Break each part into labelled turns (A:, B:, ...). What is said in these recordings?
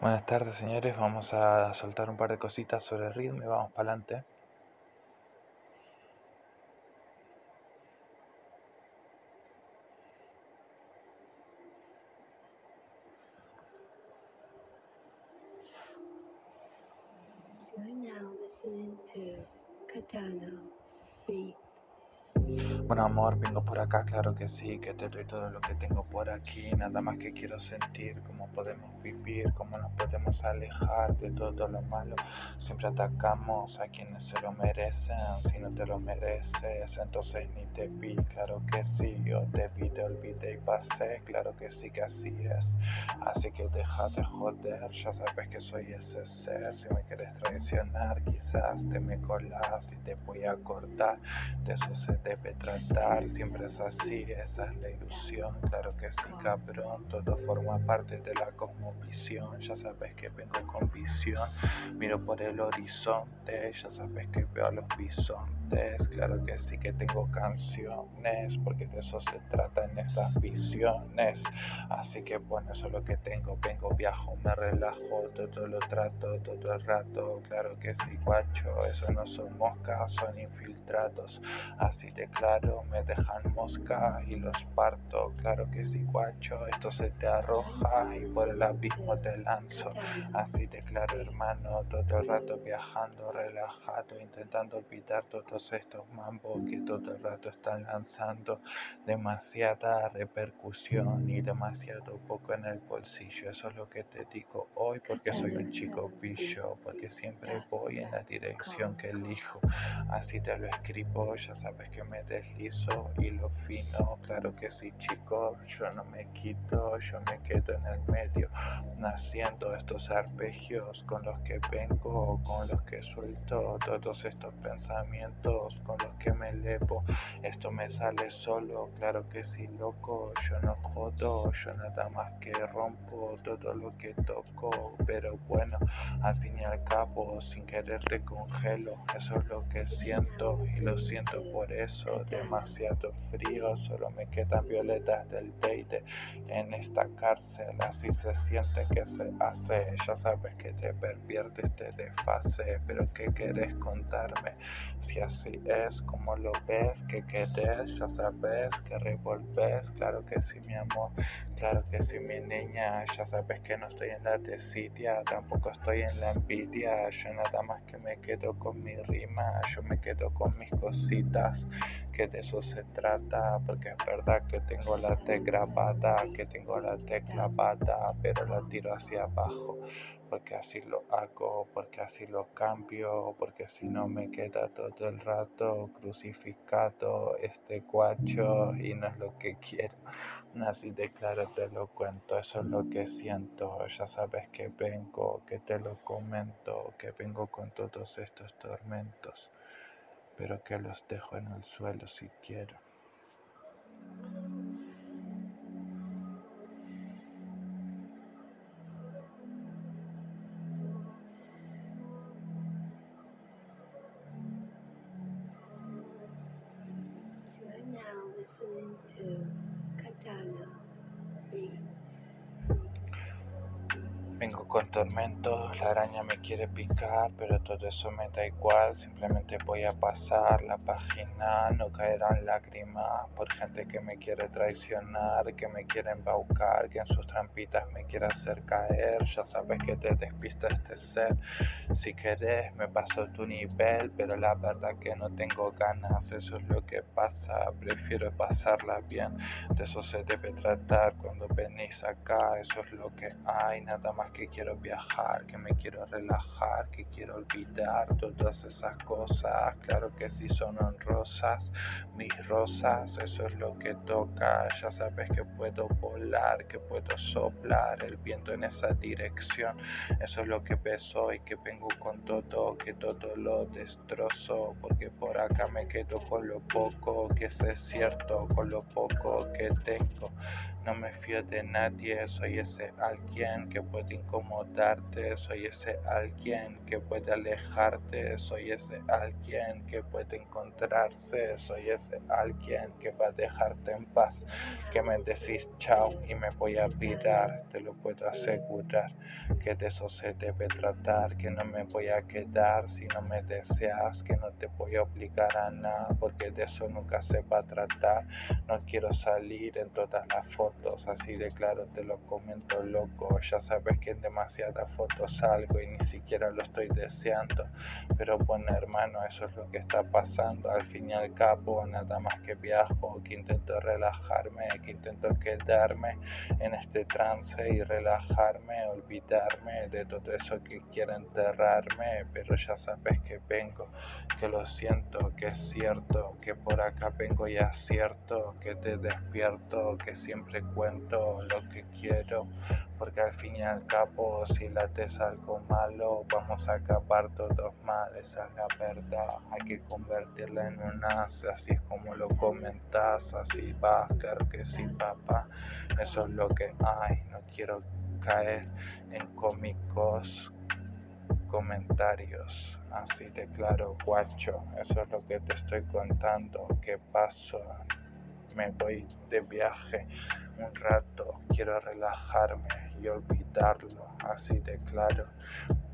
A: Buenas tardes, señores. Vamos a soltar un par de cositas sobre el ritmo y vamos para adelante. Bueno, amor, vengo por acá, claro que sí, que te doy todo lo que tengo por aquí, nada más que quiero sentir cómo podemos vivir, cómo nos podemos alejar de todo lo malo. Siempre atacamos a quienes se lo merecen, si no te lo mereces, entonces ni te vi, claro que sí, yo te vi, te olvidé y pasé, claro que sí que así es. Así que deja de joder, ya sabes que soy ese ser, si me quieres traicionar, quizás te me colas y te voy a cortar, de eso se debe tratar siempre es así, esa es la ilusión, claro que sí, cabrón, todo forma parte de la cosmovisión, ya sabes que vengo con visión, miro por el horizonte, ya sabes que veo a los bisontes, claro que sí que tengo canciones, porque de eso se trata en estas visiones, así que bueno, eso es lo que tengo, vengo, viajo, me relajo, todo lo trato, todo el rato, claro que sí, guacho, eso no son moscas, son infiltrados, así de claro, me dejan mosca y los parto. Claro que sí, guacho, esto se te arroja y por el abismo te lanzo. Así te claro, hermano, todo el rato viajando, relajado, intentando olvidar todos estos mambos que todo el rato están lanzando. Demasiada repercusión y demasiado poco en el bolsillo. Eso es lo que te digo hoy porque soy un chico pillo, porque siempre voy en la dirección que elijo. Así te lo escribo, ya sabes que me des liso y lo fino, claro que sí chicos, yo no me quito, yo me quedo en el medio, naciendo estos arpegios con los que vengo, con los que suelto todos estos pensamientos, con los que me elevo, esto me sale solo, claro que sí loco, yo no jodo, yo nada más que rompo todo lo que toco, pero bueno, al fin y al cabo, sin querer te congelo, eso es lo que siento y lo siento por eso demasiado frío, solo me quedan violetas del teide en esta cárcel, así se siente que se hace, ya sabes que te perviertes, te desfase, pero ¿qué querés contarme? Si así es como lo ves, que querés, ya sabes que revolves, claro que sí mi amor, claro que sí mi niña, ya sabes que no estoy en la desidia, tampoco estoy en la envidia, yo nada más que me quedo con mi rima, yo me quedo con mis cositas, que de eso se trata, porque es verdad que tengo la T grabada, que tengo la T clavada, pero la tiro hacia abajo, porque así lo hago, porque así lo cambio, porque si no me queda todo el rato crucificado este guacho y no es lo que quiero. Así de claro te lo cuento, eso es lo que siento, ya sabes que vengo, que te lo comento, que vengo con todos estos tormentos pero que los dejo en el suelo si quiero. Con tormentos, la araña me quiere picar, pero todo eso me da igual, simplemente voy a pasar la página, no caerán lágrimas por gente que me quiere traicionar, que me quiere embaucar, que en sus trampitas me quiere hacer caer, ya sabes que te despista este ser, si querés me paso tu nivel, pero la verdad que no tengo ganas, eso es lo que pasa, prefiero pasarla bien, de eso se debe tratar cuando venís acá, eso es lo que hay, nada más que quiero viajar, que me quiero relajar, que quiero olvidar todas esas cosas. Claro que sí son honrosas, mis rosas, eso es lo que toca. Ya sabes que puedo volar, que puedo soplar el viento en esa dirección. Eso es lo que peso y que vengo con todo, que todo lo destrozo, porque por acá me quedo con lo poco que sé cierto, con lo poco que tengo. No me fío de nadie, soy ese alguien que puede incomodarte, soy ese alguien que puede alejarte, soy ese alguien que puede encontrarse, soy ese alguien que va a dejarte en paz, que me decís chao y me voy a pirar, te lo puedo asegurar, que de eso se debe tratar, que no me voy a quedar si no me deseas, que no te voy a obligar a nada, porque de eso nunca se va a tratar, no quiero salir en todas las fotos, así de claro te lo comento loco, ya sabes que en demasiadas fotos salgo y ni siquiera lo estoy deseando, pero bueno hermano, eso es lo que está pasando, al fin y al cabo nada más que viajo, que intento relajarme, que intento quedarme en este trance y relajarme, olvidarme de todo eso que quiero enterrarme, pero ya sabes que vengo, que lo siento, que es cierto, que por acá vengo y acierto, que te despierto, que siempre cuento lo que quiero, porque al fin y al cabo si la es algo malo vamos a acabar todos mal, esa es la verdad, hay que convertirla en un as, así es como lo comentas, así va, claro que sí papá, eso es lo que hay, no quiero caer en cómicos comentarios, así de claro guacho, eso es lo que te estoy contando, que paso, me voy de viaje un rato, quiero relajarme y olvidarlo, así de claro.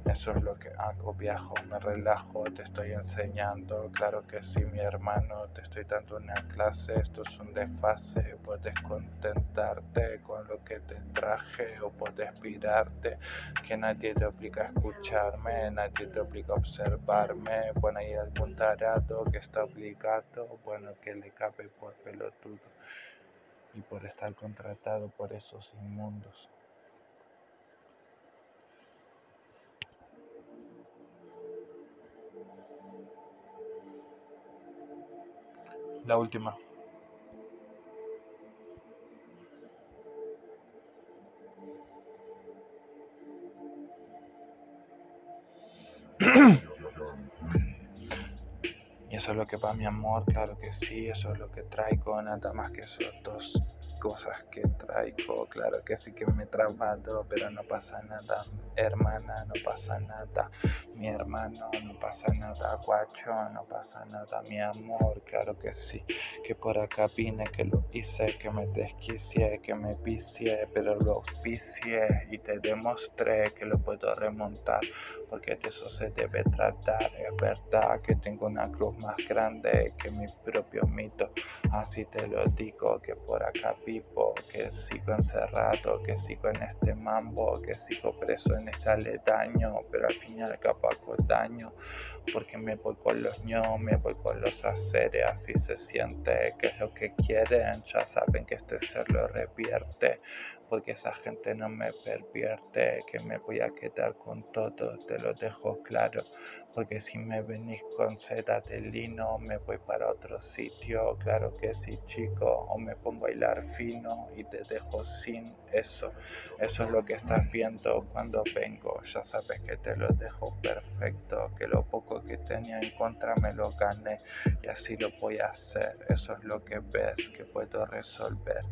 A: Eso es lo que hago, viajo, me relajo, te estoy enseñando, claro que sí, mi hermano, te estoy dando una clase, esto es un desfase, puedes contentarte con lo que te traje o puedes pirarte, que nadie te obliga a escucharme, nadie te obliga a observarme, bueno, hay algún tarado que está obligado, bueno, que le cabe por pelotudo y por estar contratado por esos inmundos. La última. Y eso es lo que va mi amor, claro que sí, eso es lo que traigo, nada más que esos dos cosas que traigo, claro que sí que me trabado, pero no pasa nada, hermana, no pasa nada, mi hermano, no pasa nada, guacho, no pasa nada, mi amor, claro que sí, que por acá vine, que lo hice, que me desquicié, que me vicié, pero lo auspicié y te demostré que lo puedo remontar, porque de eso se debe tratar, es verdad que tengo una cruz más grande que mi propio mito, así te lo digo, que por acá vine que sigo encerrado, que sigo en este mambo, que sigo preso en este aledaño, pero al final cabo hago daño, porque me voy con los ños, me voy con los haceres, así se siente, que es lo que quieren, ya saben que este ser lo revierte, porque esa gente no me pervierte, que me voy a quedar con todo, te lo dejo claro, porque si me venís con seda de lino, me voy para otro sitio, claro que sí chico, o me pongo a hilar fino y te dejo sin eso, eso es lo que estás viendo cuando vengo, ya sabes que te lo dejo perfecto, que lo poco que tenía en contra me lo gané y así lo voy a hacer, eso es lo que ves que puedo resolver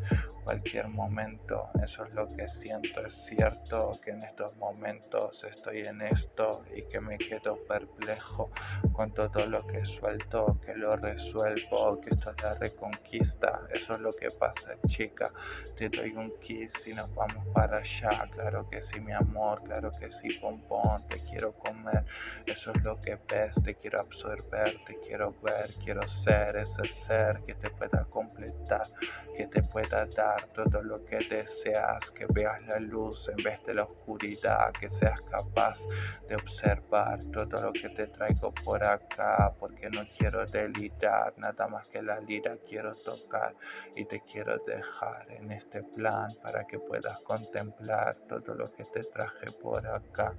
A: cualquier momento, eso es lo que siento, es cierto que en estos momentos estoy en esto y que me quedo perplejo con todo lo que suelto, que lo resuelvo, que esto es la reconquista, eso es lo que pasa chica, te doy un kiss y nos vamos para allá, claro que sí mi amor, claro que sí pompón, te quiero comer, eso es lo que ves, te quiero absorber, te quiero ver, quiero ser ese ser que te pueda completar, que te pueda dar todo lo que deseas, que veas la luz en vez de la oscuridad, que seas capaz de observar todo lo que te traigo por acá, porque no quiero delitar, nada más que la lira quiero tocar y te quiero dejar en este plan para que puedas contemplar todo lo que te traje por acá,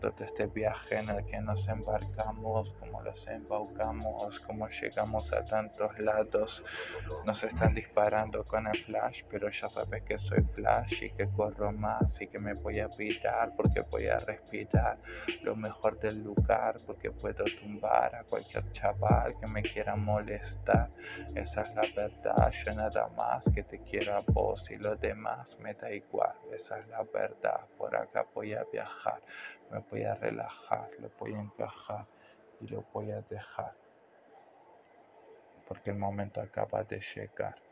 A: todo este viaje en el que nos embarcamos, como los embaucamos, como llegamos a tantos lados, nos están disparando con el flash, pero ya sabes que soy flash y que corro más y que me voy a pirar porque voy a respirar lo mejor del lugar porque puedo tumbar a cualquier chaval que me quiera molestar. Esa es la verdad, yo nada más que te quiero a vos y lo demás me da igual. Esa es la verdad, por acá voy a viajar, me voy a relajar, lo voy a encajar y lo voy a dejar porque el momento acaba de llegar.